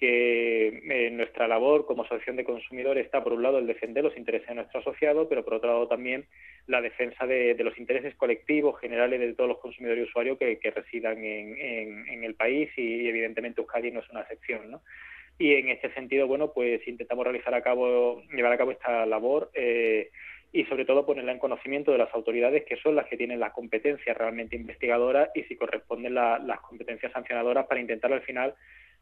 que eh, nuestra labor como asociación de consumidores está, por un lado, el defender los intereses de nuestro asociado, pero por otro lado también la defensa de, los intereses colectivos generales de todos los consumidores y usuarios que, residan en, el país y, evidentemente, Euskadi no es una excepción. ¿no? Y en este sentido, bueno, pues intentamos realizar a cabo, llevar a cabo esta labor. Eh, y sobre todo ponerla en conocimiento de las autoridades que son las que tienen las competencias realmente investigadoras y si corresponden las competencias sancionadoras para intentar al final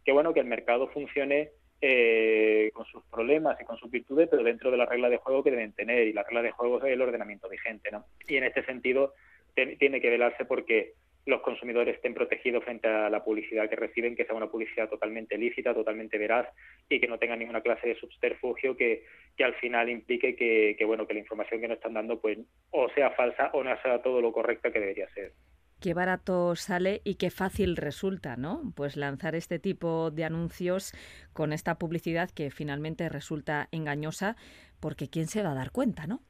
que bueno que el mercado funcione eh, con sus problemas y con sus virtudes, pero dentro de la regla de juego que deben tener, y la regla de juego es el ordenamiento vigente, ¿no? Y en este sentido tiene que velarse porque los consumidores estén protegidos frente a la publicidad que reciben, que sea una publicidad totalmente lícita, totalmente veraz y que no tenga ninguna clase de subterfugio que, que al final implique que, que, bueno que la información que nos están dando pues o sea falsa o no sea todo lo correcta que debería ser qué barato sale y qué fácil resulta, ¿no? Pues lanzar este tipo de anuncios con esta publicidad que finalmente resulta engañosa, porque ¿quién se va a dar cuenta, no?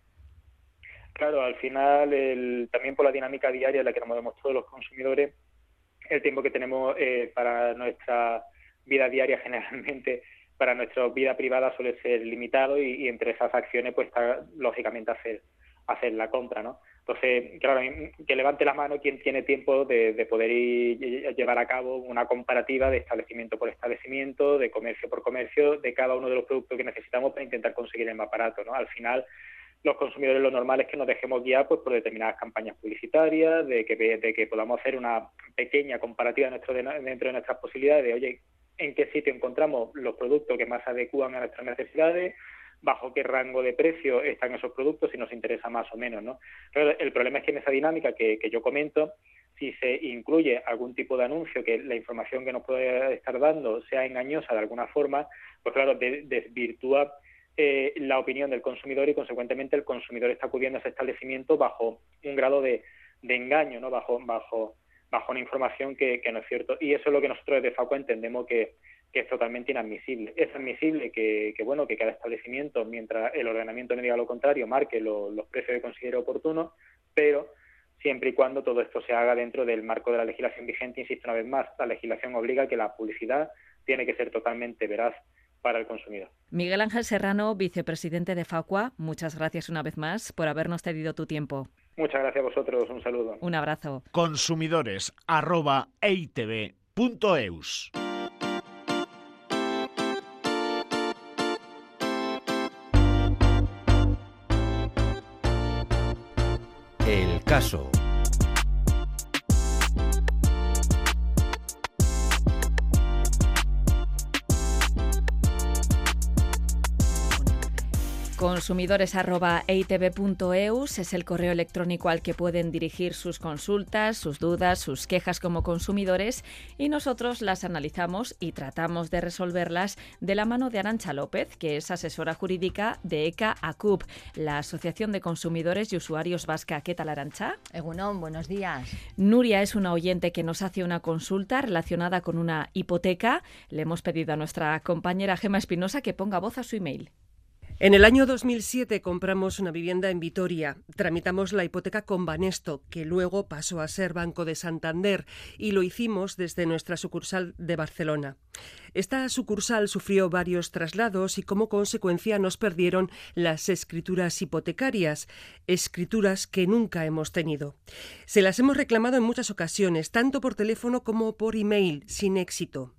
Claro, al final, también por la dinámica diaria en la que nos movemos todos los consumidores, el tiempo que tenemos eh, para nuestra vida diaria generalmente para nuestra vida privada suele ser limitado y, entre esas acciones pues está lógicamente hacer la compra, ¿no? Entonces, claro, que levante la mano quien tiene tiempo de, poder ir, llevar a cabo una comparativa de establecimiento por establecimiento, de comercio por comercio, de cada uno de los productos que necesitamos para intentar conseguir el más barato, ¿no? Al final, los consumidores lo normal es que nos dejemos guiar pues, por determinadas campañas publicitarias, de que, de que podamos hacer una pequeña comparativa dentro de, dentro de nuestras posibilidades, de, oye, en qué sitio encontramos los productos que más adecúan a nuestras necesidades, bajo qué rango de precio están esos productos, si nos interesa más o menos, ¿no? Pero el problema es que en esa dinámica que, yo comento, si se incluye algún tipo de anuncio que la información que nos puede estar dando sea engañosa de alguna forma, pues claro, desvirtúa eh, la opinión del consumidor y consecuentemente el consumidor está acudiendo a ese establecimiento bajo un grado de, engaño, ¿no? Bajo, bajo, bajo una información que, que, no es cierto. Y eso es lo que nosotros desde FACO entendemos que, que es totalmente inadmisible. Es admisible que, bueno que cada establecimiento, mientras el ordenamiento no diga lo contrario, marque los precios que considere oportunos, pero siempre y cuando todo esto se haga dentro del marco de la legislación vigente. Insisto una vez más, la legislación obliga que la publicidad tiene que ser totalmente veraz para el consumidor. Miguel Ángel Serrano, vicepresidente de FACUA, muchas gracias una vez más por habernos cedido tu tiempo. Muchas gracias a vosotros, un saludo. Un abrazo. Consumidores caso. Consumidores.eitv.eus es el correo electrónico al que pueden dirigir sus consultas, sus dudas, sus quejas como consumidores y nosotros las analizamos y tratamos de resolverlas de la mano de Arancha López, que es asesora jurídica de ECA ACUP, la Asociación de Consumidores y Usuarios Vasca. ¿Qué tal, Arancha? Egunon, buenos días. Nuria es una oyente que nos hace una consulta relacionada con una hipoteca. Le hemos pedido a nuestra compañera Gema Espinosa que ponga voz a su email. En el año 2007 compramos una vivienda en Vitoria. Tramitamos la hipoteca con Banesto, que luego pasó a ser Banco de Santander, y lo hicimos desde nuestra sucursal de Barcelona. Esta sucursal sufrió varios traslados y como consecuencia nos perdieron las escrituras hipotecarias, escrituras que nunca hemos tenido. Se las hemos reclamado en muchas ocasiones, tanto por teléfono como por email, sin éxito.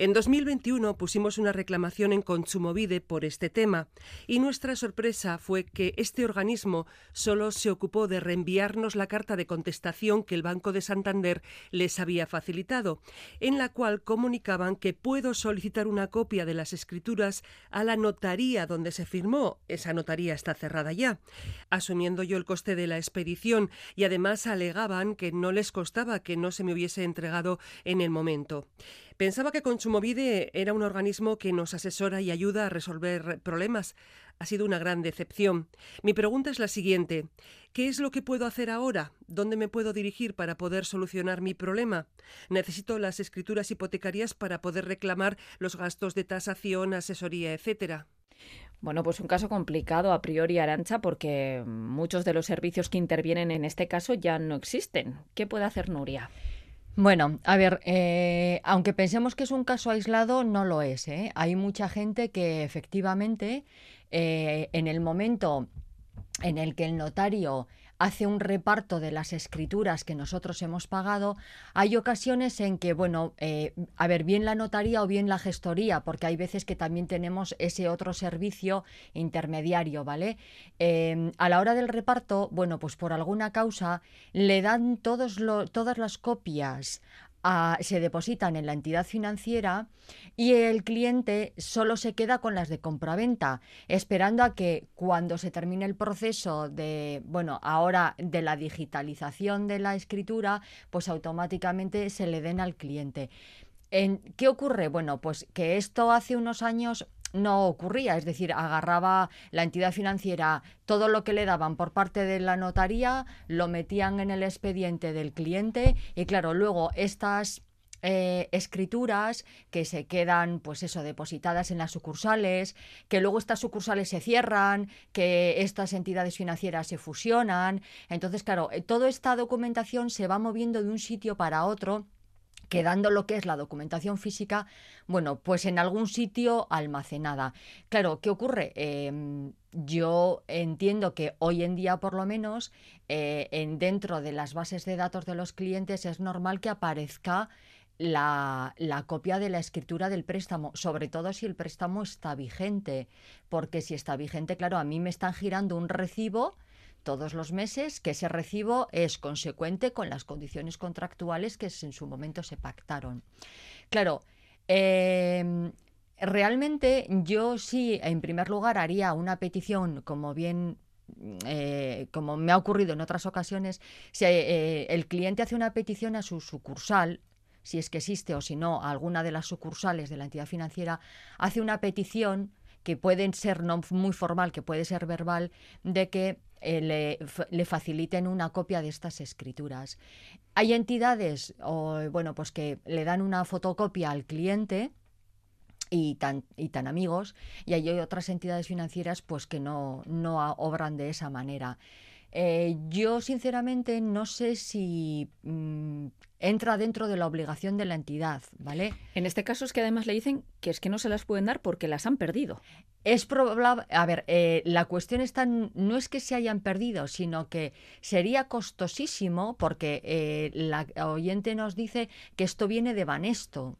En 2021 pusimos una reclamación en Consumovide por este tema y nuestra sorpresa fue que este organismo solo se ocupó de reenviarnos la carta de contestación que el Banco de Santander les había facilitado, en la cual comunicaban que puedo solicitar una copia de las escrituras a la notaría donde se firmó. Esa notaría está cerrada ya. Asumiendo yo el coste de la expedición y además alegaban que no les costaba que no se me hubiese entregado en el momento. Pensaba que Consumovide era un organismo que nos asesora y ayuda a resolver problemas. Ha sido una gran decepción. Mi pregunta es la siguiente. ¿Qué es lo que puedo hacer ahora? ¿Dónde me puedo dirigir para poder solucionar mi problema? Necesito las escrituras hipotecarias para poder reclamar los gastos de tasación, asesoría, etcétera. Bueno, pues un caso complicado a priori, Arancha, porque muchos de los servicios que intervienen en este caso ya no existen. ¿Qué puede hacer Nuria? Bueno, a ver, eh, aunque pensemos que es un caso aislado, no lo es. ¿eh? Hay mucha gente que efectivamente eh, en el momento en el que el notario hace un reparto de las escrituras que nosotros hemos pagado, hay ocasiones en que, bueno, eh, a ver, bien la notaría o bien la gestoría, porque hay veces que también tenemos ese otro servicio intermediario, ¿vale? Em, a la hora del reparto, bueno, pues por alguna causa le dan todas las copias se depositan en la entidad financiera y el cliente solo se queda con las de compraventa, esperando a que cuando se termine el proceso de, bueno, ahora de la digitalización de la escritura, pues automáticamente se le den al cliente. ¿En, ¿Qué ocurre? Bueno, pues que esto hace unos años no ocurría, es decir, agarraba la entidad financiera todo lo que le daban por parte de la notaría, lo metían en el expediente del cliente y claro, luego estas eh, escrituras que se quedan, pues eso, depositadas en las sucursales, que luego estas sucursales se cierran, que estas entidades financieras se fusionan. Entonces, claro, eh, toda esta documentación se va moviendo de un sitio para otro quedando lo que es la documentación física, bueno, pues en algún sitio almacenada. Claro, ¿qué ocurre? Em, yo entiendo que hoy en día, por lo menos, eh, en, dentro de las bases de datos de los clientes es normal que aparezca la, la, copia de la escritura del préstamo, sobre todo si el préstamo está vigente, porque si está vigente, claro, a mí me están girando un recibo todos los meses, que ese recibo es consecuente con las condiciones contractuales que en su momento se pactaron. Claro, em, realmente yo sí, en primer lugar, haría una petición, como bien eh, como me ha ocurrido en otras ocasiones, si eh, el cliente hace una petición a su sucursal, si es que existe o si no, alguna de las sucursales de la entidad financiera, hace una petición que puede ser no muy formal, que puede ser verbal, de que eh, le, faciliten una copia de estas escrituras. Hay entidades o, bueno, pues que le dan una fotocopia al cliente y tan, y tan amigos, y hay otras entidades financieras pues que no, no obran de esa manera. Eh, yo, sinceramente, no sé si mm, entra dentro de la obligación de la entidad, ¿vale? En este caso es que además le dicen que es que no se las pueden dar porque las han perdido. Es probable, a ver, eh, la cuestión está, no es que se hayan perdido, sino que sería costosísimo porque eh, la oyente nos dice que esto viene de Banesto.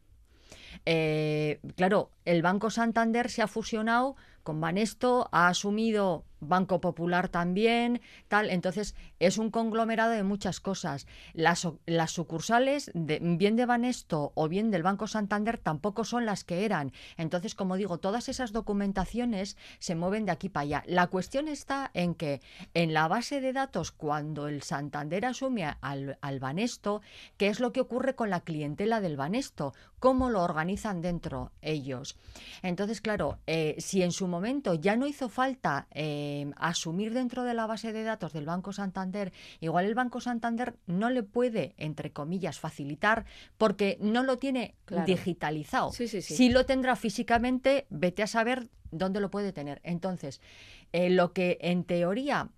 claro, el Banco Santander se ha fusionado con Banesto, ha asumido Banco Popular también, tal. Entonces, es un conglomerado de muchas cosas. Las, sucursales, de, bien de Banesto o bien del Banco Santander, tampoco son las que eran. Entonces, como digo, todas esas documentaciones se mueven de aquí para allá. La cuestión está en que en la base de datos, cuando el Santander asume al, al Banesto, ¿qué es lo que ocurre con la clientela del Banesto? ¿Cómo lo organizan dentro ellos? Entonces, claro, eh, si en su momento ya no hizo falta eh, asumir dentro de la base de datos del Banco Santander, igual el Banco Santander no le puede, entre comillas, facilitar porque no lo tiene digitalizado. Si lo tendrá físicamente, vete a saber dónde lo puede tener. Entonces, eh, lo que en teoría,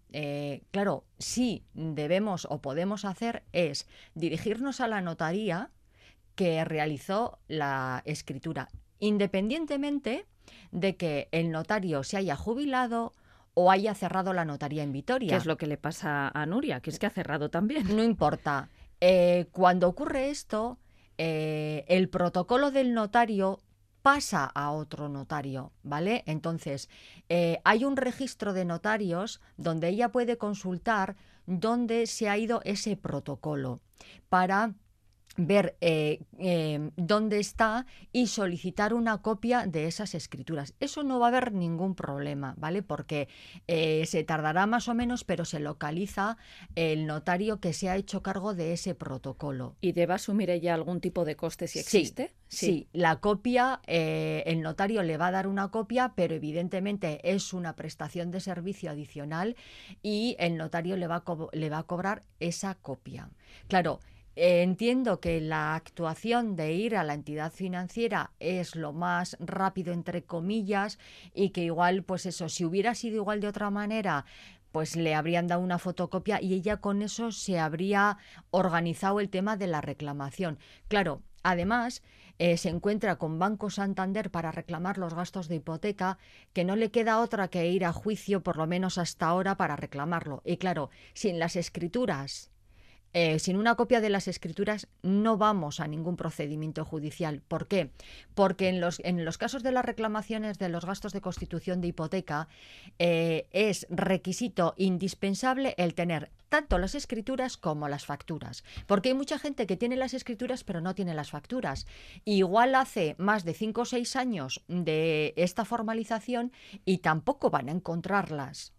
claro, sí debemos o podemos hacer es dirigirnos a la notaría que realizó la escritura, independientemente de que el notario se haya jubilado o haya cerrado la notaría en Vitoria. ¿Qué es lo que le pasa a Nuria? Que es que ha cerrado también. No importa. Eh, cuando ocurre esto, eh, el protocolo del notario pasa a otro notario, ¿vale? Entonces, eh, hay un registro de notarios donde ella puede consultar dónde se ha ido ese protocolo para ver eh, em, dónde está y solicitar una copia de esas escrituras. Eso no va a haber ningún problema, ¿vale? Porque eh, se tardará más o menos, pero se localiza el notario que se ha hecho cargo de ese protocolo. ¿Y debe asumir ella algún tipo de coste si existe? Sí, la copia, eh, el notario le va a dar una copia, pero evidentemente es una prestación de servicio adicional y el notario le va le va a cobrar esa copia. Claro, entiendo que la actuación de ir a la entidad financiera es lo más rápido, entre comillas, y que igual, pues eso, si hubiera sido igual de otra manera, pues le habrían dado una fotocopia y ella con eso se habría organizado el tema de la reclamación. Claro, además, eh, se encuentra con Banco Santander para reclamar los gastos de hipoteca, que no le queda otra que ir a juicio, por lo menos hasta ahora, para reclamarlo. Y claro, sin las escrituras eh, sin una copia de las escrituras no vamos a ningún procedimiento judicial. ¿Por qué? Porque en los, en los casos de las reclamaciones de los gastos de constitución de hipoteca eh, es requisito indispensable el tener tanto las escrituras como las facturas. Porque hay mucha gente que tiene las escrituras pero no tiene las facturas. Igual hace más de 5 o 6 años de esta formalización y tampoco van a encontrarlas.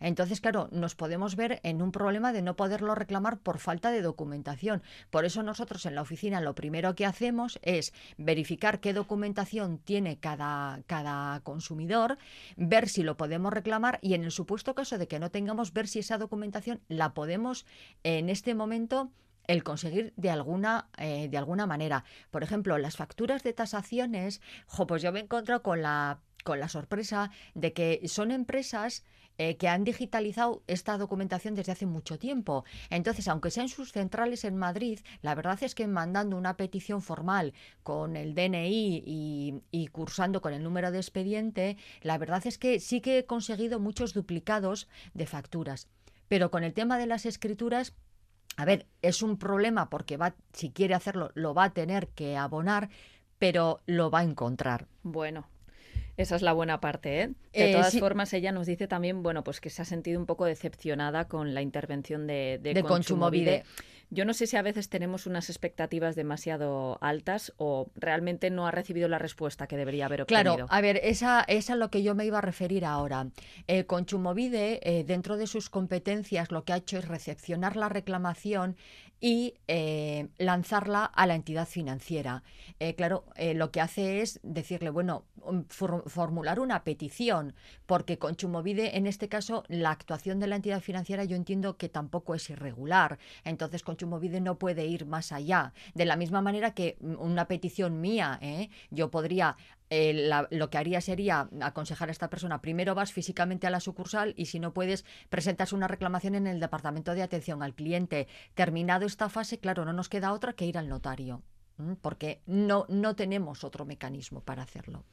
Entonces, claro, nos podemos ver en un problema de no poderlo reclamar por falta de documentación. Por eso nosotros en la oficina lo primero que hacemos es verificar qué documentación tiene cada, cada consumidor, ver si lo podemos reclamar y en el supuesto caso de que no tengamos, ver si esa documentación la podemos en este momento el conseguir de alguna, eh, de alguna manera. Por ejemplo, las facturas de tasaciones, pues yo me encuentro con la, con la sorpresa de que son empresas eh, que han digitalizado esta documentación desde hace mucho tiempo. Entonces, aunque sean sus centrales en Madrid, la verdad es que mandando una petición formal con el DNI y, y cursando con el número de expediente, la verdad es que sí que he conseguido muchos duplicados de facturas. Pero con el tema de las escrituras, a ver, es un problema porque va, si quiere hacerlo, lo va a tener que abonar, pero lo va a encontrar. Bueno, esa es la buena parte, ¿eh? De eh, todas formas, ella nos dice también, bueno, pues que se ha sentido un poco decepcionada con la intervención de, de, de Yo no sé si a veces tenemos unas expectativas demasiado altas o realmente no ha recibido la respuesta que debería haber obtenido. Claro, a ver, esa, es a lo que yo me iba a referir ahora. Eh, Conchumovide, eh, dentro de sus competencias, lo que ha hecho es recepcionar la reclamación y eh, lanzarla a la entidad financiera. Eh, claro, eh, lo que hace es decirle, bueno, um, formular una petición, porque con Chumovide, en este caso, la actuación de la entidad financiera yo entiendo que tampoco es irregular. Entonces, con Chumovide no puede ir más allá. De la misma manera que mm, una petición mía, yo podría eh, lo que haría sería aconsejar a esta persona, primero vas físicamente a la sucursal y si no puedes, presentas una reclamación en el departamento de atención al cliente. Terminado esta fase, claro, no nos queda otra que ir al notario, porque no, no tenemos otro mecanismo para hacerlo.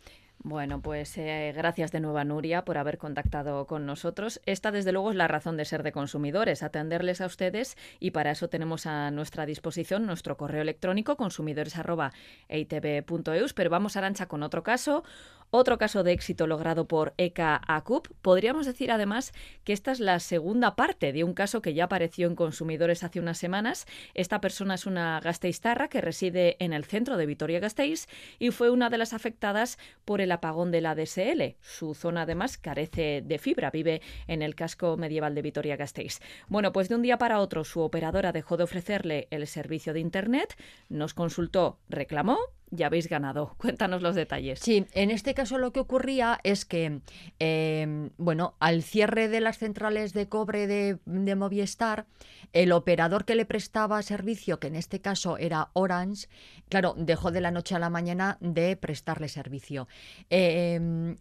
Bueno, pues eh, gracias de nuevo a Nuria por haber contactado con nosotros. Esta, desde luego, es la razón de ser de consumidores, atenderles a ustedes y para eso tenemos a nuestra disposición nuestro correo electrónico consumidores.eitv.eus. Pero vamos, Arancha, con otro caso, Otro caso de éxito logrado por Eka Acup. Podríamos decir además que esta es la segunda parte de un caso que ya apareció en consumidores hace unas semanas. Esta persona es una gasteiztarra que reside en el centro de Vitoria-Gasteiz y fue una de las afectadas por el apagón de la DSL. Su zona además carece de fibra, vive en el casco medieval de Vitoria-Gasteiz. Bueno, pues de un día para otro su operadora dejó de ofrecerle el servicio de Internet, nos consultó, reclamó ya habéis ganado. Cuéntanos los detalles. Sí, en este caso lo que ocurría es que, em, bueno, al cierre de las centrales de cobre de, Movistar, el operador que le prestaba servicio, que en este caso era Orange, claro, dejó de la noche a la mañana de prestarle servicio. Em,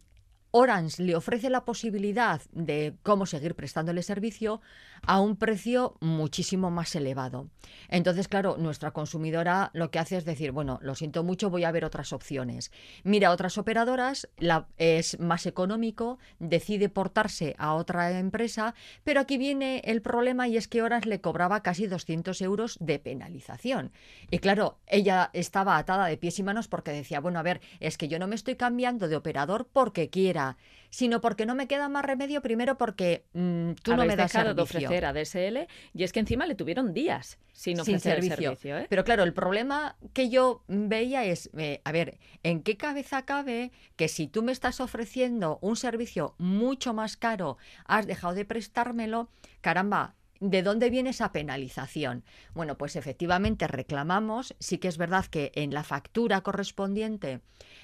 Orange le ofrece la posibilidad de cómo seguir prestándole servicio a un precio muchísimo más elevado. Entonces, claro, nuestra consumidora lo que hace es decir, bueno, lo siento mucho, voy a ver otras opciones. Mira otras operadoras, la, es más económico, decide portarse a otra empresa, pero aquí viene el problema y es que Orange le cobraba casi 200 euros de penalización. Y claro, ella estaba atada de pies y manos porque decía, bueno, a ver, es que yo no me estoy cambiando de operador porque quiera sino porque no me queda más remedio, primero porque mm, tú no me das dejado de ofrecer a DSL y es que encima le tuvieron días sin ofrecer servicio. El servicio ¿eh? Pero claro, el problema que yo veía es, eh, a ver, ¿en qué cabeza cabe que si tú me estás ofreciendo un servicio mucho más caro, has dejado de prestármelo, caramba, ¿De dónde viene esa penalización? Bueno, pues efectivamente reclamamos, sí que es verdad que en la factura correspondiente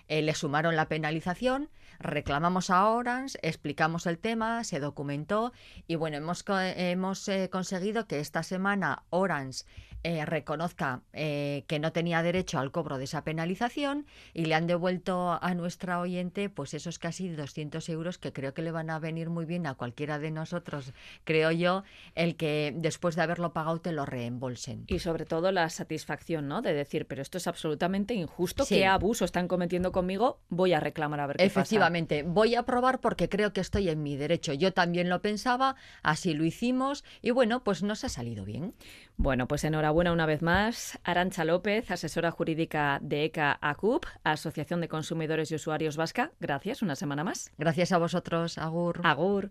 eh, le sumaron la penalización, reclamamos a Orange, explicamos el tema, se documentó y bueno, hemos, hemos eh, conseguido que esta semana Orange eh, reconozca eh, que no tenía derecho al cobro de esa penalización y le han devuelto a nuestra oyente pues esos casi 200 euros que creo que le van a venir muy bien a cualquiera de nosotros, creo yo, el que después de haberlo pagado te lo reembolsen. Y sobre todo la satisfacción, ¿no? De decir, pero esto es absolutamente injusto, qué abuso están cometiendo conmigo, voy a reclamar a ver qué Efectivamente, voy a probar porque creo que estoy en mi derecho. Yo también lo pensaba, así lo hicimos y bueno, pues nos ha salido bien. Bueno, pues enhorabuena una vez más. Arancha López, asesora jurídica de ECA ACUP, Asociación de Consumidores y Usuarios Vasca. Gracias, una semana más. Gracias a vosotros, Agur. Agur.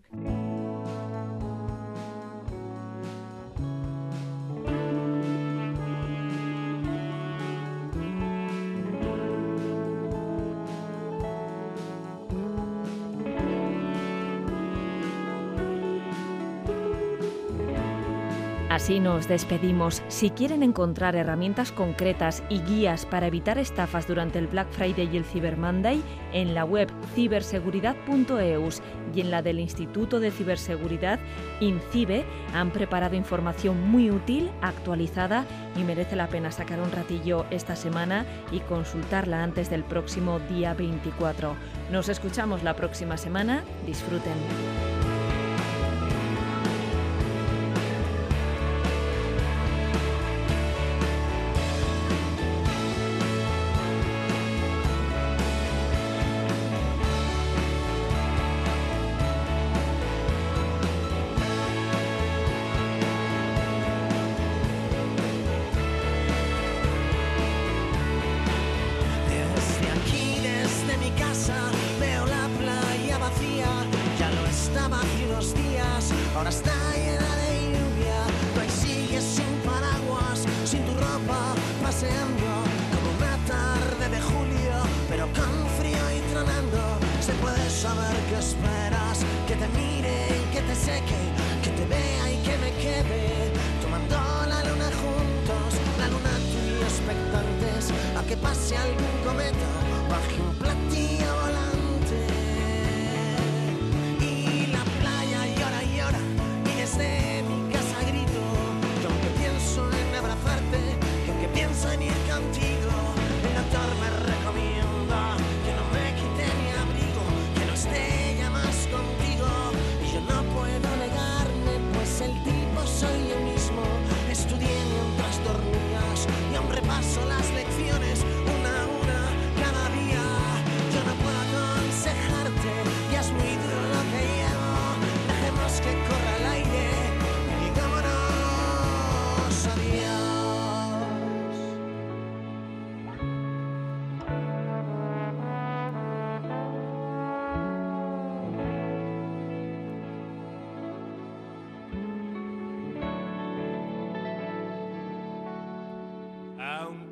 Así nos despedimos. Si quieren encontrar herramientas concretas y guías para evitar estafas durante el Black Friday y el Cyber Monday, en la web ciberseguridad.eus y en la del Instituto de Ciberseguridad, INCIBE, han preparado información muy útil, actualizada y merece la pena sacar un ratillo esta semana y consultarla antes del próximo día 24. Nos escuchamos la próxima semana. Disfruten.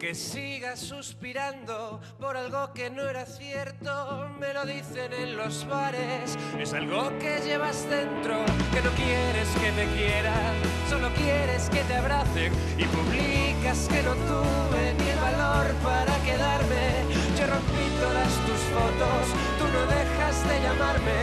Que sigas suspirando por algo que no era cierto. Me lo dicen en los bares. Es algo que llevas dentro, que no quieres que te quieran, solo quieres que te abracen. Y publicas que no tuve ni el valor para quedarme. Yo rompí todas tus fotos, tú no dejas de llamarme